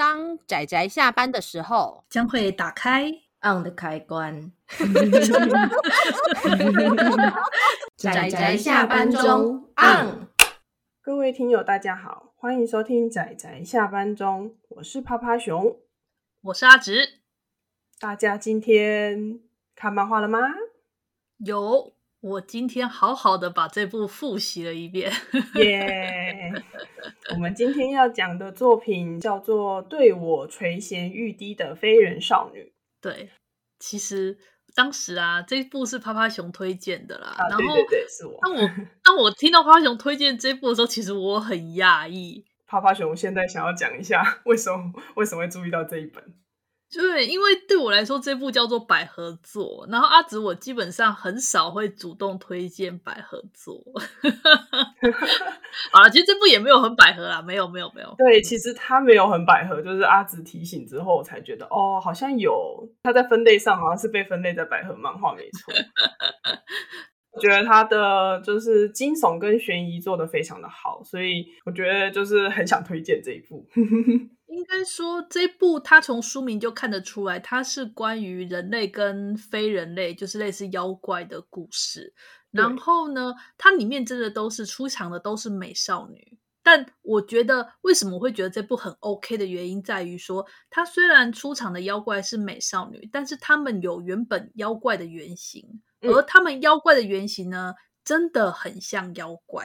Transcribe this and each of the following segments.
当仔仔下班的时候，将会打开 on 的开关。仔仔下班中 on。各位听友，大家好，欢迎收听仔仔下班中，我是趴趴熊，我是阿直。大家今天看漫画了吗？有，我今天好好的把这部复习了一遍。耶！yeah, 我们今天要讲的作品叫做《对我垂涎欲滴的非人少女》。对，其实当时啊，这部是趴趴熊推荐的啦。啊、然后，对对对，是我。当我当我听到趴趴熊推荐这部的时候，其实我很讶异。趴趴熊现在想要讲一下，为什么为什么会注意到这一本？对，因为对我来说，这部叫做百合作。然后阿紫，我基本上很少会主动推荐百合作。好了，其实这部也没有很百合啦，没有，没有，没有。对，其实它没有很百合，就是阿紫提醒之后，我才觉得哦，好像有。它在分类上好像是被分类在百合漫画，没错。我觉得它的就是惊悚跟悬疑做的非常的好，所以我觉得就是很想推荐这一部。应该说，这部它从书名就看得出来，它是关于人类跟非人类，就是类似妖怪的故事。然后呢，它里面真的都是出场的都是美少女。但我觉得，为什么我会觉得这部很 OK 的原因，在于说，它虽然出场的妖怪是美少女，但是他们有原本妖怪的原型，而他们妖怪的原型呢，真的很像妖怪。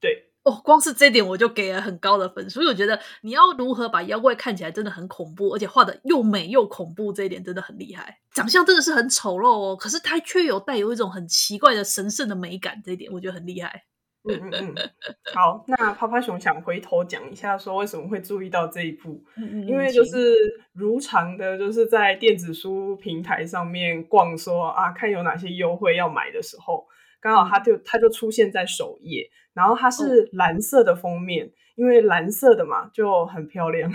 对。哦，光是这点我就给了很高的分数，所以我觉得你要如何把妖怪看起来真的很恐怖，而且画的又美又恐怖，这一点真的很厉害。长相真的是很丑陋哦，可是它却有带有一种很奇怪的神圣的美感，这一点我觉得很厉害。嗯嗯嗯。好，那趴趴熊想回头讲一下，说为什么会注意到这一部？嗯嗯。因为就是如常的，就是在电子书平台上面逛说，说啊，看有哪些优惠要买的时候，刚好它就它就出现在首页。然后它是蓝色的封面，哦、因为蓝色的嘛就很漂亮。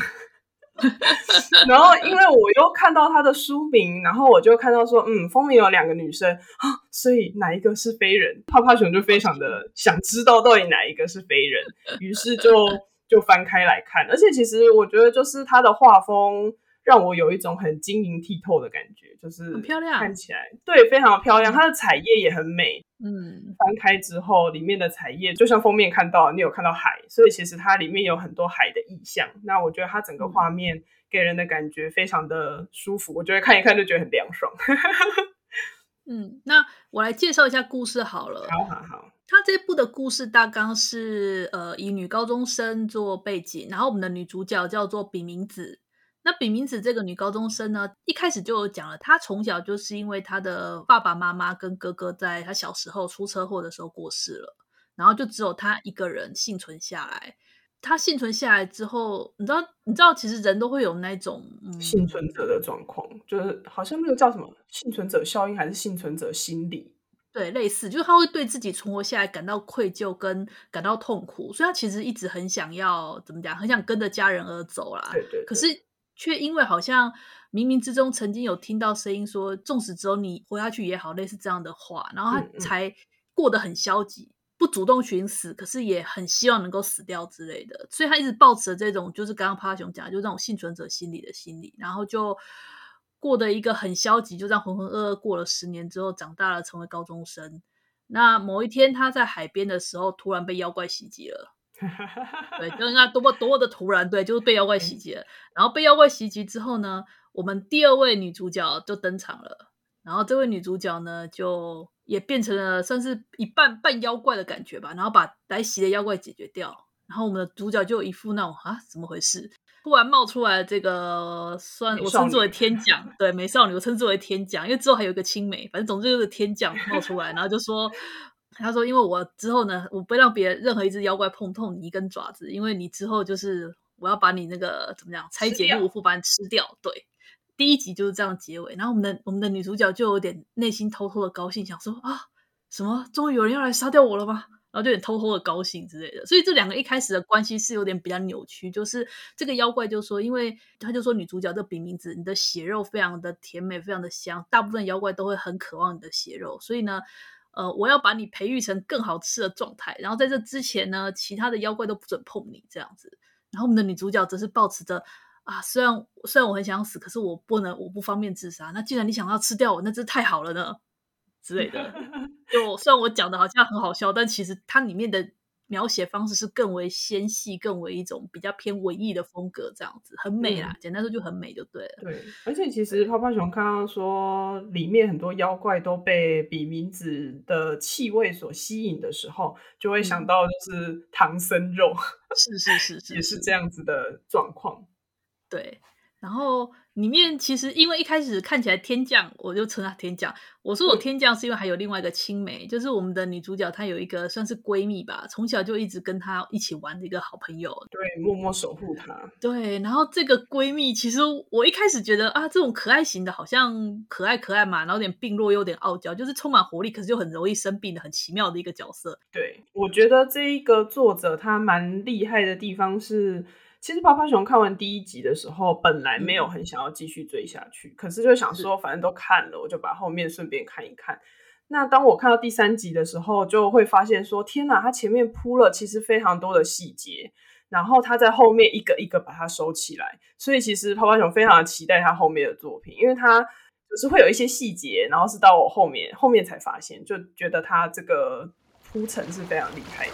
然后因为我又看到它的书名，然后我就看到说，嗯，封面有两个女生啊，所以哪一个是非人？泡泡熊就非常的 想知道到底哪一个是非人，于是就就翻开来看。而且其实我觉得就是它的画风。让我有一种很晶莹剔透的感觉，就是很漂亮，看起来对，非常漂亮。它的彩页也很美，嗯，翻开之后里面的彩页就像封面看到，你有看到海，所以其实它里面有很多海的意象。那我觉得它整个画面给人的感觉非常的舒服，我觉得看一看就觉得很凉爽。嗯，那我来介绍一下故事好了。好好好，它这部的故事大纲是呃以女高中生做背景，然后我们的女主角叫做比名子。那比名子这个女高中生呢，一开始就有讲了，她从小就是因为她的爸爸妈妈跟哥哥在她小时候出车祸的时候过世了，然后就只有她一个人幸存下来。她幸存下来之后，你知道，你知道，其实人都会有那种、嗯、幸存者的状况，就是好像那个叫什么幸存者效应，还是幸存者心理？对，类似，就是他会对自己存活下来感到愧疚跟感到痛苦，所以他其实一直很想要怎么讲，很想跟着家人而走啦。对对对，可是。却因为好像冥冥之中曾经有听到声音说，纵使只有你活下去也好，类似这样的话，然后他才过得很消极，不主动寻死，可是也很希望能够死掉之类的，所以他一直抱持这种，就是刚刚趴趴熊讲，就是这种幸存者心理的心理，然后就过得一个很消极，就这样浑浑噩噩过了十年之后，长大了成为高中生。那某一天他在海边的时候，突然被妖怪袭击了。对，就是那多么多么的突然，对，就是被妖怪袭击了。然后被妖怪袭击之后呢，我们第二位女主角就登场了。然后这位女主角呢，就也变成了算是一半半妖怪的感觉吧。然后把来袭的妖怪解决掉。然后我们的主角就有一副那种啊，怎么回事？突然冒出来这个算我称之为天降，对，美少女我称之为天降，因为之后还有一个青梅，反正总之就是天降冒出来，然后就说。他说：“因为我之后呢，我不会让别人任何一只妖怪碰碰你一根爪子，因为你之后就是我要把你那个怎么样拆解入腹，把你吃掉。对，第一集就是这样结尾。然后我们的我们的女主角就有点内心偷偷的高兴，想说啊，什么终于有人要来杀掉我了吗？然后就有点偷偷的高兴之类的。所以这两个一开始的关系是有点比较扭曲，就是这个妖怪就说，因为他就说女主角这笔名字，你的血肉非常的甜美，非常的香，大部分妖怪都会很渴望你的血肉，所以呢。”呃，我要把你培育成更好吃的状态，然后在这之前呢，其他的妖怪都不准碰你这样子。然后我们的女主角则是抱持着啊，虽然虽然我很想死，可是我不能，我不方便自杀。那既然你想要吃掉我，那这太好了呢，之类的。就虽然我讲的好像很好笑，但其实它里面的。描写方式是更为纤细，更为一种比较偏文艺的风格，这样子很美啦。嗯、简单说就很美就对了。对，而且其实泡泡熊刚刚说里面很多妖怪都被比名字的气味所吸引的时候，就会想到就是唐僧肉，是是是是，也是这样子的状况。对，然后。里面其实因为一开始看起来天降，我就称他天降。我说我天降是因为还有另外一个青梅，就是我们的女主角，她有一个算是闺蜜吧，从小就一直跟她一起玩的一个好朋友，对，默默守护她。对，然后这个闺蜜其实我一开始觉得啊，这种可爱型的，好像可爱可爱嘛，然后有点病弱又有点傲娇，就是充满活力，可是又很容易生病的很奇妙的一个角色。对，我觉得这一个作者他蛮厉害的地方是。其实泡泡熊看完第一集的时候，本来没有很想要继续追下去，嗯、可是就想说，反正都看了，我就把后面顺便看一看。那当我看到第三集的时候，就会发现说，天哪，他前面铺了其实非常多的细节，然后他在后面一个一个把它收起来。所以其实泡泡熊非常的期待他后面的作品，因为他就是会有一些细节，然后是到我后面后面才发现，就觉得他这个铺陈是非常厉害的。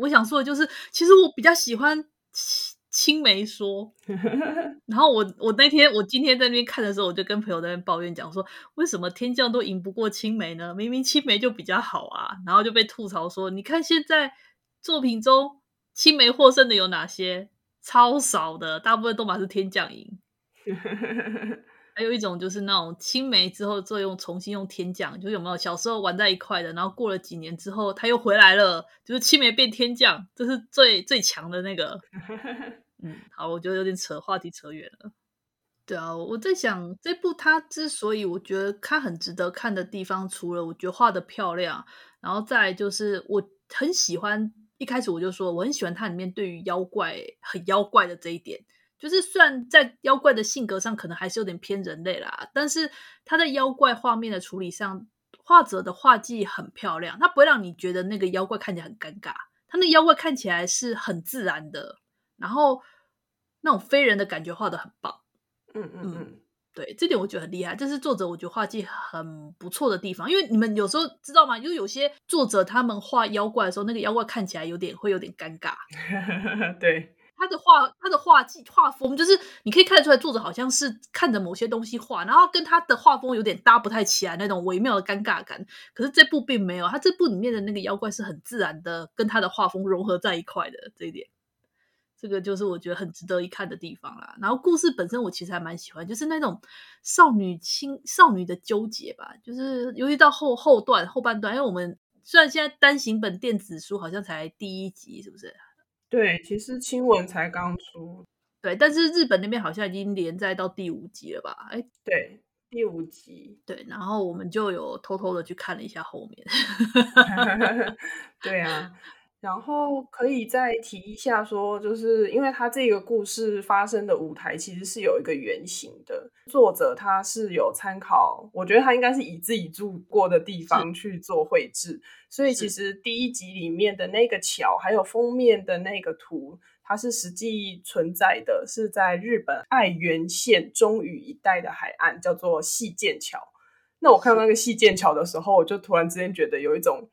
我想说的就是，其实我比较喜欢青梅说。然后我我那天我今天在那边看的时候，我就跟朋友在那边抱怨讲说，为什么天降都赢不过青梅呢？明明青梅就比较好啊。然后就被吐槽说，你看现在作品中青梅获胜的有哪些？超少的，大部分都嘛是天降赢。还有一种就是那种青梅之后再用重新用天降，就有没有小时候玩在一块的，然后过了几年之后他又回来了，就是青梅变天降，这是最最强的那个。嗯，好，我觉得有点扯话题扯远了。对啊，我在想这部它之所以我觉得它很值得看的地方，除了我觉得画的漂亮，然后再就是我很喜欢，一开始我就说我很喜欢它里面对于妖怪很妖怪的这一点。就是虽然在妖怪的性格上可能还是有点偏人类啦，但是他在妖怪画面的处理上，画者的画技很漂亮，他不会让你觉得那个妖怪看起来很尴尬，他那妖怪看起来是很自然的，然后那种非人的感觉画的很棒。嗯嗯嗯，对，这点我觉得很厉害，这是作者我觉得画技很不错的地方，因为你们有时候知道吗？就是有些作者他们画妖怪的时候，那个妖怪看起来有点会有点尴尬。对。他的画，他的画技、画风，就是你可以看得出来，作者好像是看着某些东西画，然后跟他的画风有点搭不太起来，那种微妙的尴尬感。可是这部并没有，他这部里面的那个妖怪是很自然的，跟他的画风融合在一块的。这一点，这个就是我觉得很值得一看的地方啦。然后故事本身，我其实还蛮喜欢，就是那种少女青少女的纠结吧，就是尤其到后后段后半段，因为我们虽然现在单行本电子书好像才第一集，是不是？对，其实青文才刚出，对，但是日本那边好像已经连载到第五集了吧？哎，对，第五集，对，然后我们就有偷偷的去看了一下后面，对啊。然后可以再提一下说，就是因为它这个故事发生的舞台其实是有一个原型的，作者他是有参考，我觉得他应该是以自己住过的地方去做绘制，所以其实第一集里面的那个桥，还有封面的那个图，它是实际存在的，是在日本爱媛县中宇一带的海岸，叫做细见桥。那我看到那个细见桥的时候，我就突然之间觉得有一种。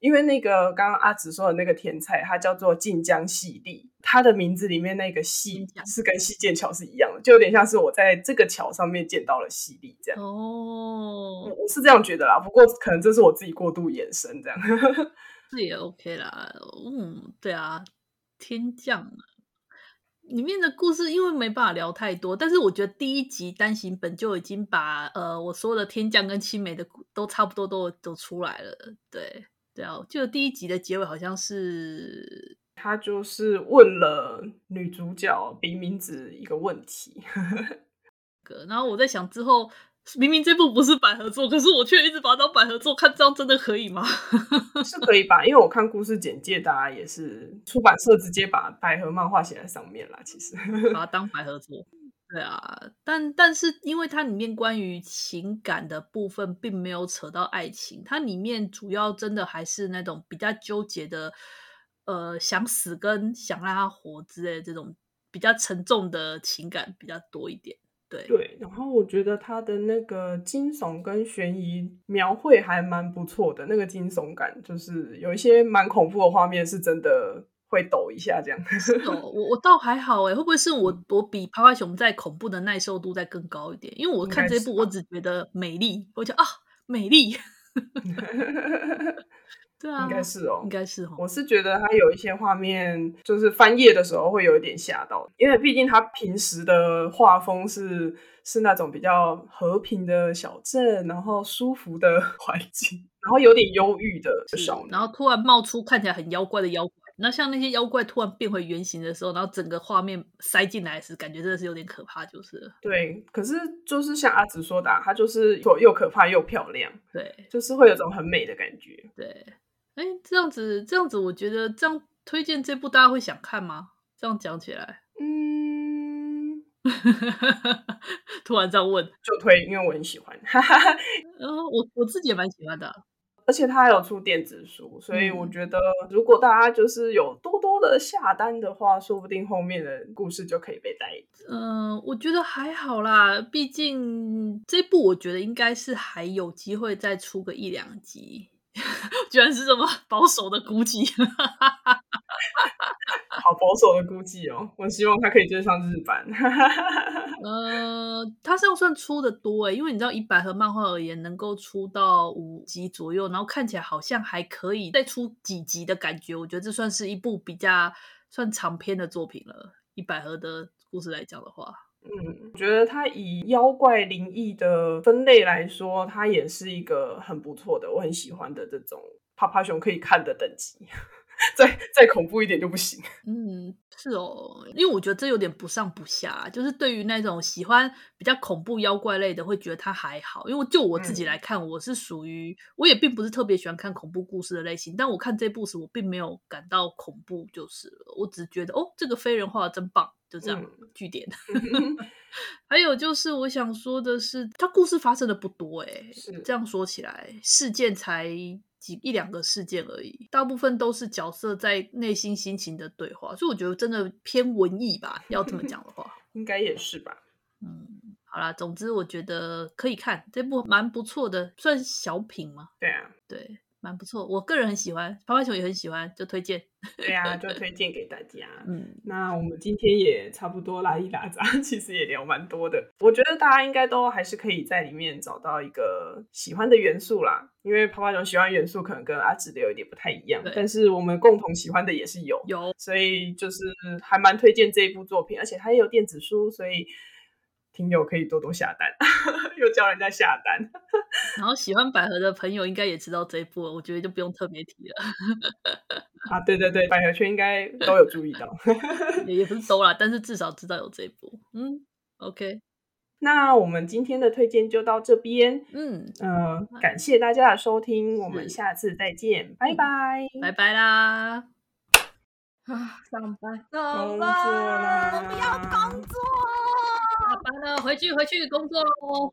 因为那个刚刚阿紫说的那个甜菜，它叫做晋江细粒，它的名字里面那个细是跟细剑桥是一样的，就有点像是我在这个桥上面见到了细粒这样。哦，我是这样觉得啦，不过可能这是我自己过度延伸这样。这也 OK 啦，嗯，对啊，天降里面的故事，因为没办法聊太多，但是我觉得第一集单行本就已经把呃我说的天降跟青梅的都差不多都都出来了，对。对啊，就第一集的结尾好像是他就是问了女主角明明子一个问题，然后我在想之后明明这部不是百合作，可是我却一直把它当百合作看，这样真的可以吗？是可以吧？因为我看故事简介，大家也是出版社直接把百合漫画写在上面啦，其实把它当百合作。对啊，但但是因为它里面关于情感的部分并没有扯到爱情，它里面主要真的还是那种比较纠结的呃想死跟想让他活之类的这种比较沉重的情感比较多一点。对对，然后我觉得他的那个惊悚跟悬疑描绘还蛮不错的，那个惊悚感就是有一些蛮恐怖的画面，是真的会抖一下这样。哦，我我倒还好哎，会不会是我我比趴趴熊在恐怖的耐受度再更高一点？因为我看这部我只觉得美丽，我觉得啊美丽。对啊，应该是哦，应该是哦。我是觉得他有一些画面，就是翻页的时候会有一点吓到，因为毕竟他平时的画风是是那种比较和平的小镇，然后舒服的 环境，然后有点忧郁的少女，然后突然冒出看起来很妖怪的妖怪，那像那些妖怪突然变回原形的时候，然后整个画面塞进来时，感觉真的是有点可怕，就是。对，可是就是像阿紫说的，它就是又可怕又漂亮，对，就是会有种很美的感觉，对。哎，这样子，这样子，我觉得这样推荐这部大家会想看吗？这样讲起来，嗯，突然这样问就推，因为我很喜欢。嗯，我我自己也蛮喜欢的，而且它还有出电子书，所以我觉得如果大家就是有多多的下单的话，说不定后面的故事就可以被带。嗯，我觉得还好啦，毕竟这部我觉得应该是还有机会再出个一两集。居然是这么保守的估计，好保守的估计哦！我希望他可以追上日版。呃，他这样算出的多诶，因为你知道以百合漫画而言，能够出到五集左右，然后看起来好像还可以再出几集的感觉，我觉得这算是一部比较算长篇的作品了。以百合的故事来讲的话。嗯，我觉得它以妖怪灵异的分类来说，它也是一个很不错的，我很喜欢的这种趴趴熊可以看的等级。再再恐怖一点就不行。嗯，是哦，因为我觉得这有点不上不下，就是对于那种喜欢比较恐怖妖怪类的，会觉得它还好。因为就我自己来看，我是属于我也并不是特别喜欢看恐怖故事的类型，但我看这部时，我并没有感到恐怖，就是了。我只觉得哦，这个非人画的真棒。就这样，句点。嗯、还有就是，我想说的是，它故事发生的不多哎，是这样说起来，事件才几一两个事件而已，大部分都是角色在内心心情的对话，所以我觉得真的偏文艺吧，要这么讲的话，应该也是吧。嗯，好啦，总之我觉得可以看这部蛮不错的，算小品吗？对啊，对。蛮不错，我个人很喜欢，泡泡熊也很喜欢，就推荐。对啊，就推荐给大家。嗯，那我们今天也差不多拉一拉杂，其实也聊蛮多的。我觉得大家应该都还是可以在里面找到一个喜欢的元素啦。因为泡泡熊喜欢元素可能跟阿紫的有一点不太一样，但是我们共同喜欢的也是有有，所以就是还蛮推荐这一部作品，而且它也有电子书，所以。听友可以多多下单，又叫人家下单。然后喜欢百合的朋友应该也知道这一部，我觉得就不用特别提了。啊，对对对，百合圈应该都有注意到，也也不是都啦，但是至少知道有这一部。嗯，OK，那我们今天的推荐就到这边。嗯呃，感谢大家的收听，我们下次再见，拜拜，拜拜啦。啊，上班，工作啦，我不要工作。下班了，回去回去工作喽。